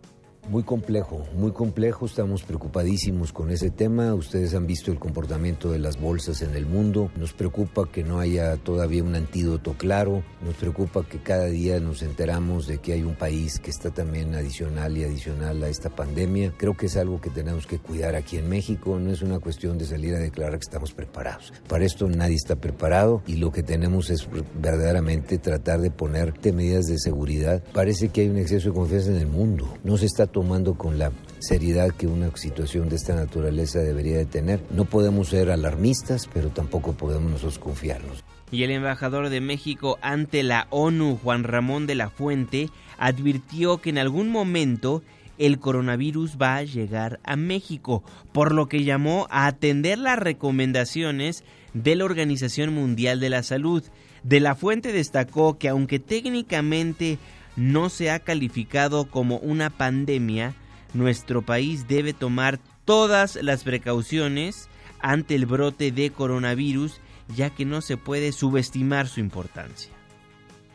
Muy complejo, muy complejo, estamos preocupadísimos con ese tema. Ustedes han visto el comportamiento de las bolsas en el mundo. Nos preocupa que no haya todavía un antídoto claro. Nos preocupa que cada día nos enteramos de que hay un país que está también adicional y adicional a esta pandemia. Creo que es algo que tenemos que cuidar aquí en México. No es una cuestión de salir a declarar que estamos preparados. Para esto nadie está preparado y lo que tenemos es verdaderamente tratar de poner medidas de seguridad. Parece que hay un exceso de confianza en el mundo. No se está tomando con la seriedad que una situación de esta naturaleza debería de tener. No podemos ser alarmistas, pero tampoco podemos nosotros confiarnos. Y el embajador de México ante la ONU, Juan Ramón de la Fuente, advirtió que en algún momento el coronavirus va a llegar a México, por lo que llamó a atender las recomendaciones de la Organización Mundial de la Salud. De la Fuente destacó que aunque técnicamente no se ha calificado como una pandemia, nuestro país debe tomar todas las precauciones ante el brote de coronavirus, ya que no se puede subestimar su importancia.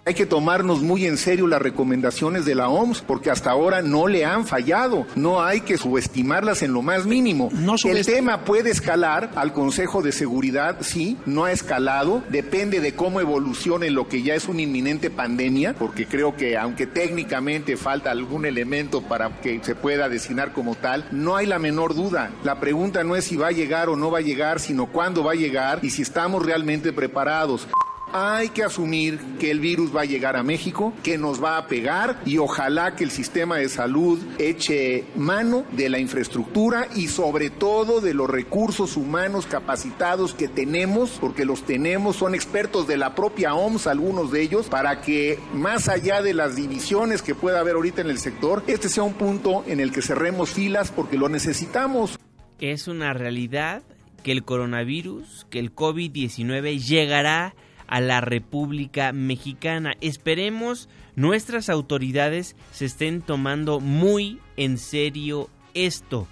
Hay que tomarnos muy en serio las recomendaciones de la OMS porque hasta ahora no le han fallado. No hay que subestimarlas en lo más mínimo. El tema puede escalar al Consejo de Seguridad, sí, no ha escalado. Depende de cómo evolucione lo que ya es una inminente pandemia, porque creo que aunque técnicamente falta algún elemento para que se pueda designar como tal, no hay la menor duda. La pregunta no es si va a llegar o no va a llegar, sino cuándo va a llegar y si estamos realmente preparados. Hay que asumir que el virus va a llegar a México, que nos va a pegar y ojalá que el sistema de salud eche mano de la infraestructura y sobre todo de los recursos humanos capacitados que tenemos, porque los tenemos, son expertos de la propia OMS, algunos de ellos, para que más allá de las divisiones que pueda haber ahorita en el sector, este sea un punto en el que cerremos filas porque lo necesitamos. Es una realidad que el coronavirus, que el COVID-19 llegará a la República Mexicana. Esperemos nuestras autoridades se estén tomando muy en serio esto,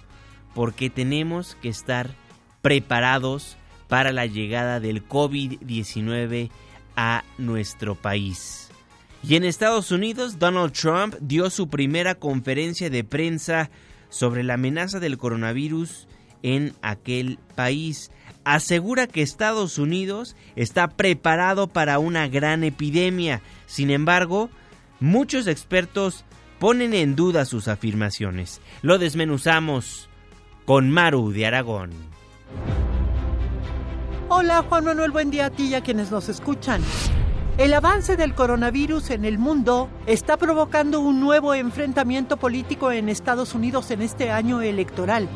porque tenemos que estar preparados para la llegada del COVID-19 a nuestro país. Y en Estados Unidos, Donald Trump dio su primera conferencia de prensa sobre la amenaza del coronavirus en aquel país asegura que Estados Unidos está preparado para una gran epidemia. Sin embargo, muchos expertos ponen en duda sus afirmaciones. Lo desmenuzamos con Maru de Aragón. Hola Juan Manuel, buen día a ti y a quienes nos escuchan. El avance del coronavirus en el mundo está provocando un nuevo enfrentamiento político en Estados Unidos en este año electoral.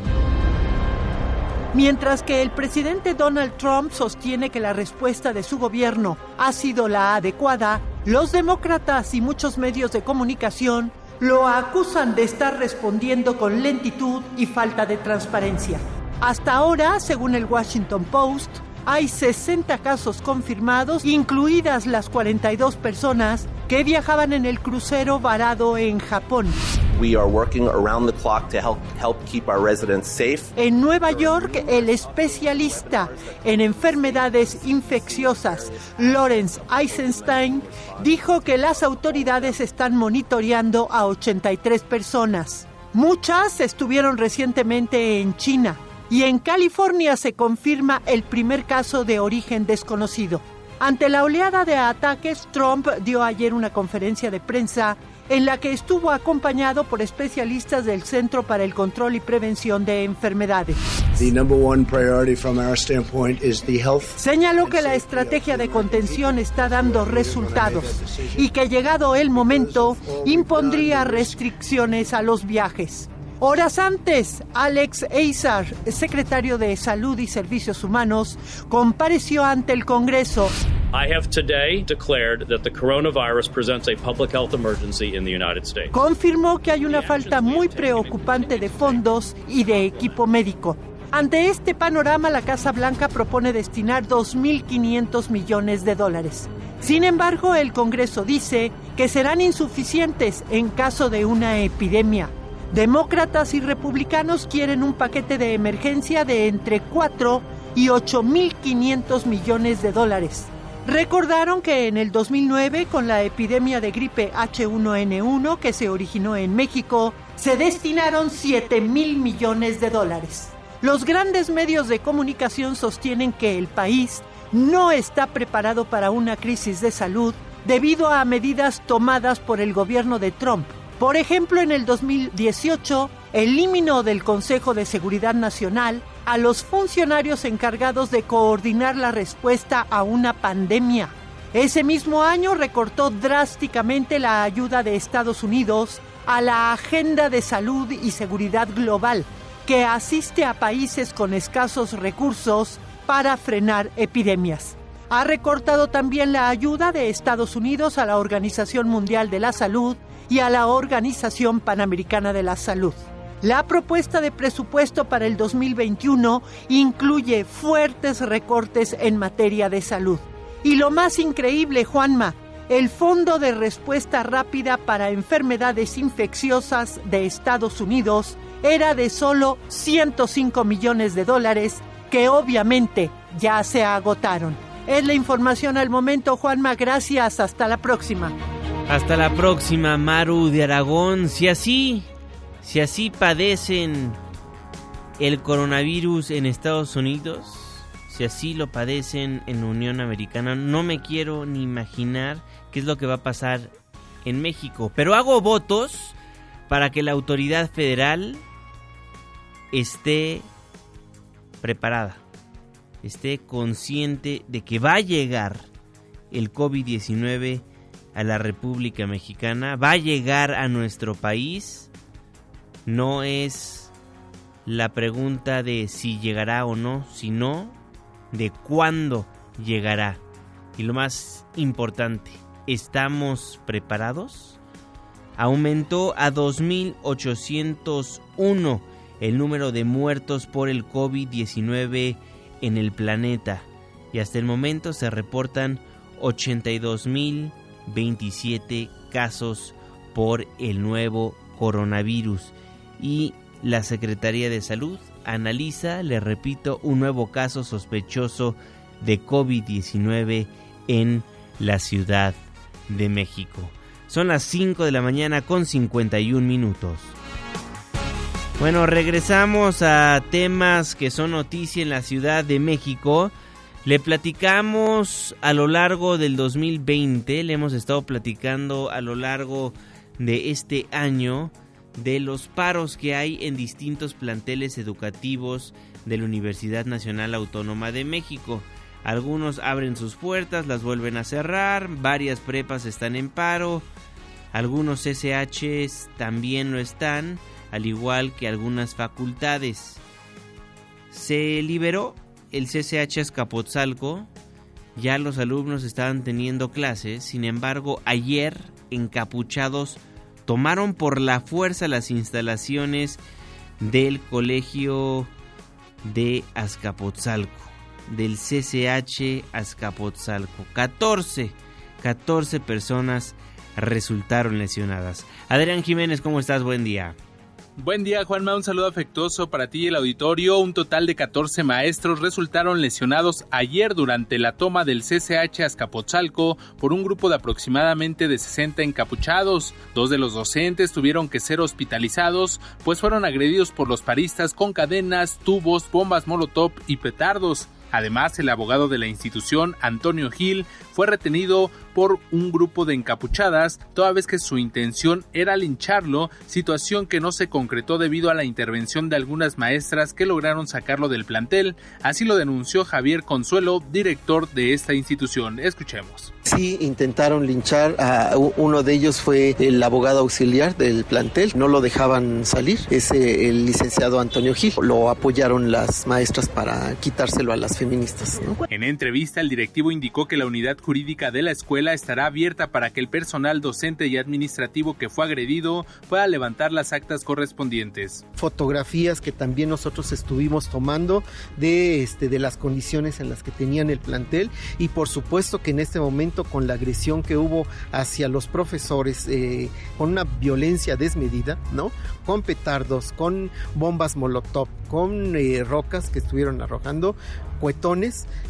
Mientras que el presidente Donald Trump sostiene que la respuesta de su gobierno ha sido la adecuada, los demócratas y muchos medios de comunicación lo acusan de estar respondiendo con lentitud y falta de transparencia. Hasta ahora, según el Washington Post, hay 60 casos confirmados, incluidas las 42 personas que viajaban en el crucero varado en Japón. En Nueva York, el especialista en enfermedades infecciosas, Lawrence Eisenstein, dijo que las autoridades están monitoreando a 83 personas. Muchas estuvieron recientemente en China y en California se confirma el primer caso de origen desconocido. Ante la oleada de ataques, Trump dio ayer una conferencia de prensa en la que estuvo acompañado por especialistas del Centro para el Control y Prevención de Enfermedades. Señaló que la estrategia de contención está dando resultados y que llegado el momento impondría restricciones a los viajes. Horas antes, Alex Azar, secretario de Salud y Servicios Humanos, compareció ante el Congreso. Confirmó que hay una falta muy preocupante de fondos y de equipo médico. Ante este panorama, la Casa Blanca propone destinar 2.500 millones de dólares. Sin embargo, el Congreso dice que serán insuficientes en caso de una epidemia. Demócratas y republicanos quieren un paquete de emergencia de entre 4 y 8.500 millones de dólares. Recordaron que en el 2009, con la epidemia de gripe H1N1 que se originó en México, se destinaron 7 mil millones de dólares. Los grandes medios de comunicación sostienen que el país no está preparado para una crisis de salud debido a medidas tomadas por el gobierno de Trump. Por ejemplo, en el 2018 eliminó del Consejo de Seguridad Nacional a los funcionarios encargados de coordinar la respuesta a una pandemia. Ese mismo año recortó drásticamente la ayuda de Estados Unidos a la Agenda de Salud y Seguridad Global, que asiste a países con escasos recursos para frenar epidemias. Ha recortado también la ayuda de Estados Unidos a la Organización Mundial de la Salud y a la Organización Panamericana de la Salud. La propuesta de presupuesto para el 2021 incluye fuertes recortes en materia de salud. Y lo más increíble, Juanma, el Fondo de Respuesta Rápida para Enfermedades Infecciosas de Estados Unidos era de solo 105 millones de dólares que obviamente ya se agotaron. Es la información al momento, Juanma. Gracias. Hasta la próxima. Hasta la próxima, Maru de Aragón. Si así, si así padecen el coronavirus en Estados Unidos, si así lo padecen en Unión Americana, no me quiero ni imaginar qué es lo que va a pasar en México. Pero hago votos para que la autoridad federal esté preparada, esté consciente de que va a llegar el COVID-19 a la República Mexicana, va a llegar a nuestro país. No es la pregunta de si llegará o no, sino de cuándo llegará. Y lo más importante, ¿estamos preparados? Aumentó a 2.801 el número de muertos por el COVID-19 en el planeta y hasta el momento se reportan 82.027 casos por el nuevo coronavirus y la Secretaría de Salud analiza, le repito, un nuevo caso sospechoso de COVID-19 en la Ciudad de México. Son las 5 de la mañana con 51 minutos. Bueno, regresamos a temas que son noticia en la Ciudad de México. Le platicamos a lo largo del 2020, le hemos estado platicando a lo largo de este año de los paros que hay en distintos planteles educativos de la Universidad Nacional Autónoma de México. Algunos abren sus puertas, las vuelven a cerrar, varias prepas están en paro, algunos SHs también lo están al igual que algunas facultades. Se liberó el CCH Escapotzalco, ya los alumnos estaban teniendo clases, sin embargo ayer encapuchados tomaron por la fuerza las instalaciones del colegio de Azcapotzalco, del CCH Azcapotzalco. 14, 14 personas resultaron lesionadas. Adrián Jiménez, ¿cómo estás? Buen día. Buen día Juanma, un saludo afectuoso para ti y el auditorio. Un total de 14 maestros resultaron lesionados ayer durante la toma del CCH Azcapotzalco por un grupo de aproximadamente de 60 encapuchados. Dos de los docentes tuvieron que ser hospitalizados pues fueron agredidos por los paristas con cadenas, tubos, bombas molotov y petardos. Además, el abogado de la institución, Antonio Gil, fue retenido por un grupo de encapuchadas, toda vez que su intención era lincharlo, situación que no se concretó debido a la intervención de algunas maestras que lograron sacarlo del plantel. Así lo denunció Javier Consuelo, director de esta institución. Escuchemos. Sí, intentaron linchar a uno de ellos fue el abogado auxiliar del plantel, no lo dejaban salir, es el licenciado Antonio Gil. Lo apoyaron las maestras para quitárselo a las feministas. En entrevista, el directivo indicó que la unidad jurídica de la escuela escuela estará abierta para que el personal docente y administrativo que fue agredido pueda levantar las actas correspondientes. Fotografías que también nosotros estuvimos tomando de, este, de las condiciones en las que tenían el plantel y por supuesto que en este momento con la agresión que hubo hacia los profesores, eh, con una violencia desmedida, ¿no? Con petardos, con bombas molotov, con eh, rocas que estuvieron arrojando,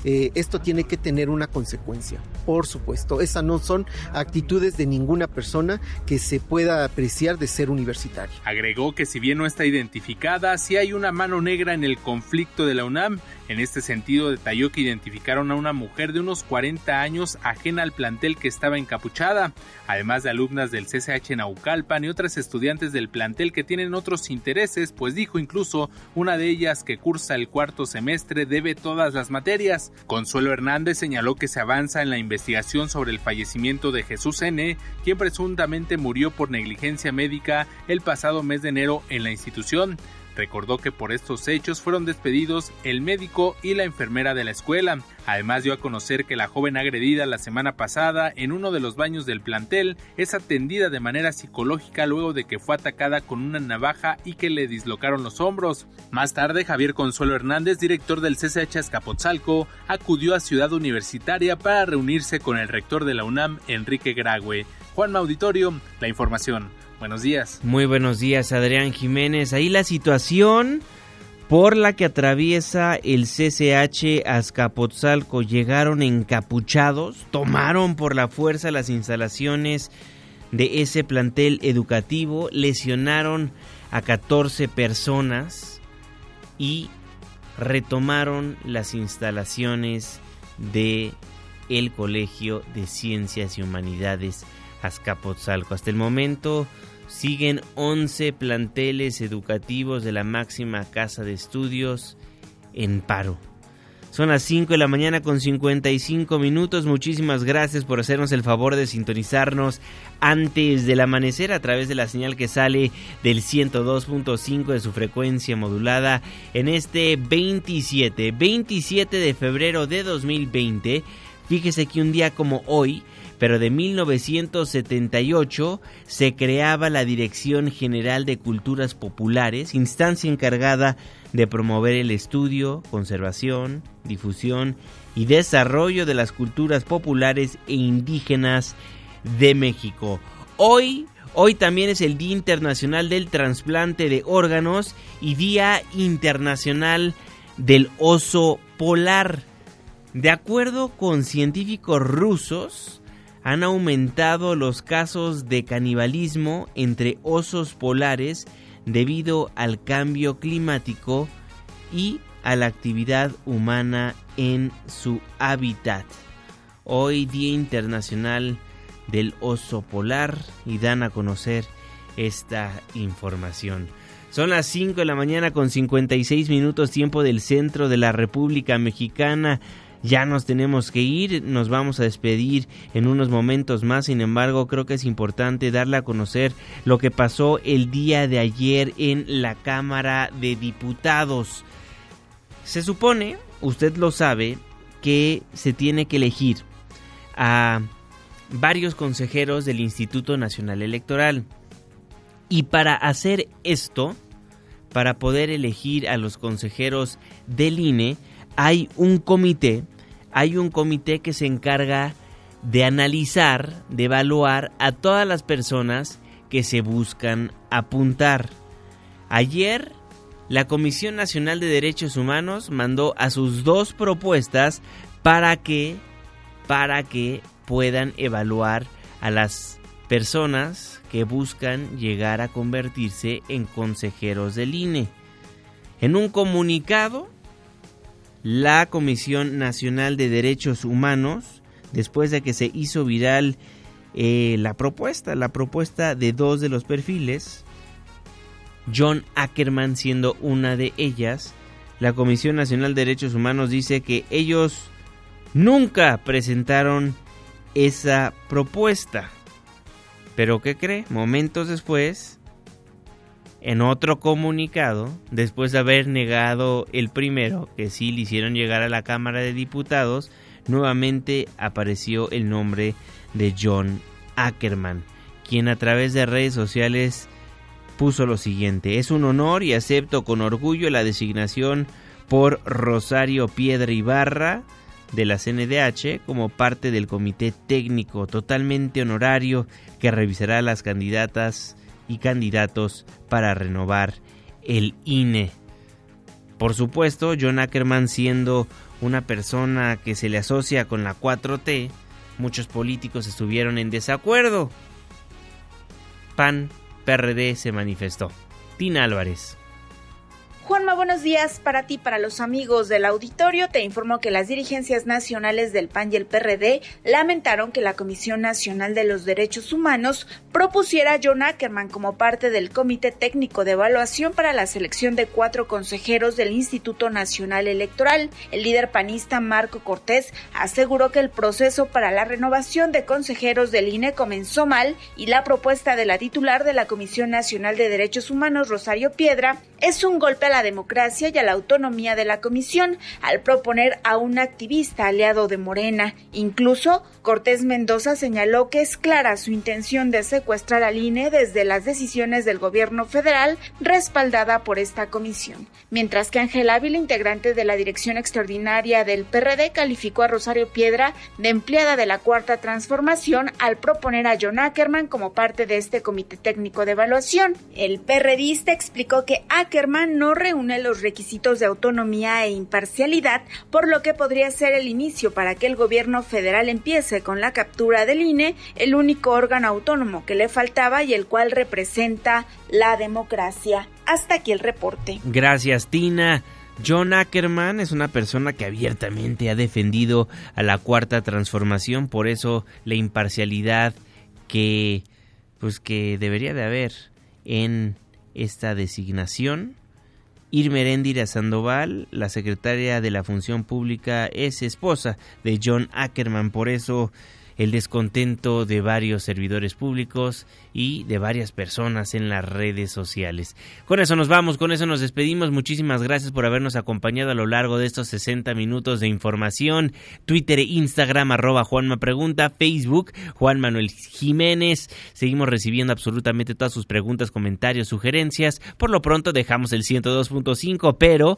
eh, esto tiene que tener una consecuencia, por supuesto. Esas no son actitudes de ninguna persona que se pueda apreciar de ser universitario. Agregó que si bien no está identificada, sí hay una mano negra en el conflicto de la UNAM. En este sentido, detalló que identificaron a una mujer de unos 40 años ajena al plantel que estaba encapuchada, además de alumnas del CCH Naucalpan y otras estudiantes del plantel que tienen otros intereses, pues dijo incluso una de ellas que cursa el cuarto semestre debe todas las materias. Consuelo Hernández señaló que se avanza en la investigación sobre el fallecimiento de Jesús N., quien presuntamente murió por negligencia médica el pasado mes de enero en la institución. Recordó que por estos hechos fueron despedidos el médico y la enfermera de la escuela. Además dio a conocer que la joven agredida la semana pasada en uno de los baños del plantel es atendida de manera psicológica luego de que fue atacada con una navaja y que le dislocaron los hombros. Más tarde, Javier Consuelo Hernández, director del CCH Azcapotzalco, acudió a Ciudad Universitaria para reunirse con el rector de la UNAM, Enrique Grague. Juan Auditorio, la información. Buenos días. Muy buenos días, Adrián Jiménez. Ahí la situación por la que atraviesa el CCH Azcapotzalco. Llegaron encapuchados, tomaron por la fuerza las instalaciones de ese plantel educativo, lesionaron a 14 personas y retomaron las instalaciones de el Colegio de Ciencias y Humanidades Azcapotzalco. Hasta el momento siguen 11 planteles educativos de la máxima casa de estudios en paro. Son las 5 de la mañana con 55 minutos. Muchísimas gracias por hacernos el favor de sintonizarnos antes del amanecer a través de la señal que sale del 102.5 de su frecuencia modulada en este 27, 27 de febrero de 2020. Fíjese que un día como hoy, pero de 1978 se creaba la Dirección General de Culturas Populares, instancia encargada de promover el estudio, conservación, difusión y desarrollo de las culturas populares e indígenas de México. Hoy Hoy también es el Día Internacional del Trasplante de Órganos y Día Internacional del Oso Polar. De acuerdo con científicos rusos, han aumentado los casos de canibalismo entre osos polares debido al cambio climático y a la actividad humana en su hábitat. Hoy Día Internacional del Oso Polar y dan a conocer esta información. Son las 5 de la mañana con 56 minutos tiempo del centro de la República Mexicana. Ya nos tenemos que ir, nos vamos a despedir en unos momentos más, sin embargo creo que es importante darle a conocer lo que pasó el día de ayer en la Cámara de Diputados. Se supone, usted lo sabe, que se tiene que elegir a varios consejeros del Instituto Nacional Electoral. Y para hacer esto, para poder elegir a los consejeros del INE, hay un comité hay un comité que se encarga de analizar, de evaluar a todas las personas que se buscan apuntar. Ayer, la Comisión Nacional de Derechos Humanos mandó a sus dos propuestas para que para que puedan evaluar a las personas que buscan llegar a convertirse en consejeros del INE. En un comunicado, la Comisión Nacional de Derechos Humanos, después de que se hizo viral eh, la propuesta, la propuesta de dos de los perfiles, John Ackerman siendo una de ellas, la Comisión Nacional de Derechos Humanos dice que ellos nunca presentaron esa propuesta. Pero ¿qué cree? Momentos después, En otro comunicado, después de haber negado el primero, que sí le hicieron llegar a la Cámara de Diputados, nuevamente apareció el nombre de John Ackerman, quien a través de redes sociales puso lo siguiente, es un honor y acepto con orgullo la designación por Rosario Piedra Ibarra de la CNDH como parte del comité técnico totalmente honorario que revisará las candidatas y candidatos para renovar el INE. Por supuesto, John Ackerman siendo una persona que se le asocia con la 4T, muchos políticos estuvieron en desacuerdo. PAN, PRD se manifestó. Tina Álvarez. Juanma, buenos días para ti, para los amigos del auditorio. Te informo que las dirigencias nacionales del PAN y el PRD lamentaron que la Comisión Nacional de los Derechos Humanos propusiera a John Ackerman como parte del Comité Técnico de Evaluación para la selección de cuatro consejeros del Instituto Nacional Electoral. El líder panista Marco Cortés aseguró que el proceso para la renovación de consejeros del INE comenzó mal y la propuesta de la titular de la Comisión Nacional de Derechos Humanos, Rosario Piedra, es un golpe a la democracia y a la autonomía de la comisión al proponer a un activista aliado de Morena. Incluso Cortés Mendoza señaló que es clara su intención de secuestrar al INE desde las decisiones del gobierno federal respaldada por esta comisión. Mientras que Ángel Ávila, integrante de la dirección extraordinaria del PRD, calificó a Rosario Piedra de empleada de la Cuarta Transformación al proponer a John Ackerman como parte de este comité técnico de evaluación. El perredista explicó que Ackerman no reúne los requisitos de autonomía e imparcialidad, por lo que podría ser el inicio para que el gobierno federal empiece con la captura del INE, el único órgano autónomo que le faltaba y el cual representa la democracia. Hasta aquí el reporte. Gracias, Tina. John Ackerman es una persona que abiertamente ha defendido a la cuarta transformación, por eso la imparcialidad que pues que debería de haber en esta designación. Irmeréndira Sandoval, la secretaria de la Función Pública, es esposa de John Ackerman, por eso el descontento de varios servidores públicos y de varias personas en las redes sociales. Con eso nos vamos, con eso nos despedimos. Muchísimas gracias por habernos acompañado a lo largo de estos 60 minutos de información. Twitter e Instagram arroba Juanma Pregunta, Facebook Juan Manuel Jiménez. Seguimos recibiendo absolutamente todas sus preguntas, comentarios, sugerencias. Por lo pronto dejamos el 102.5, pero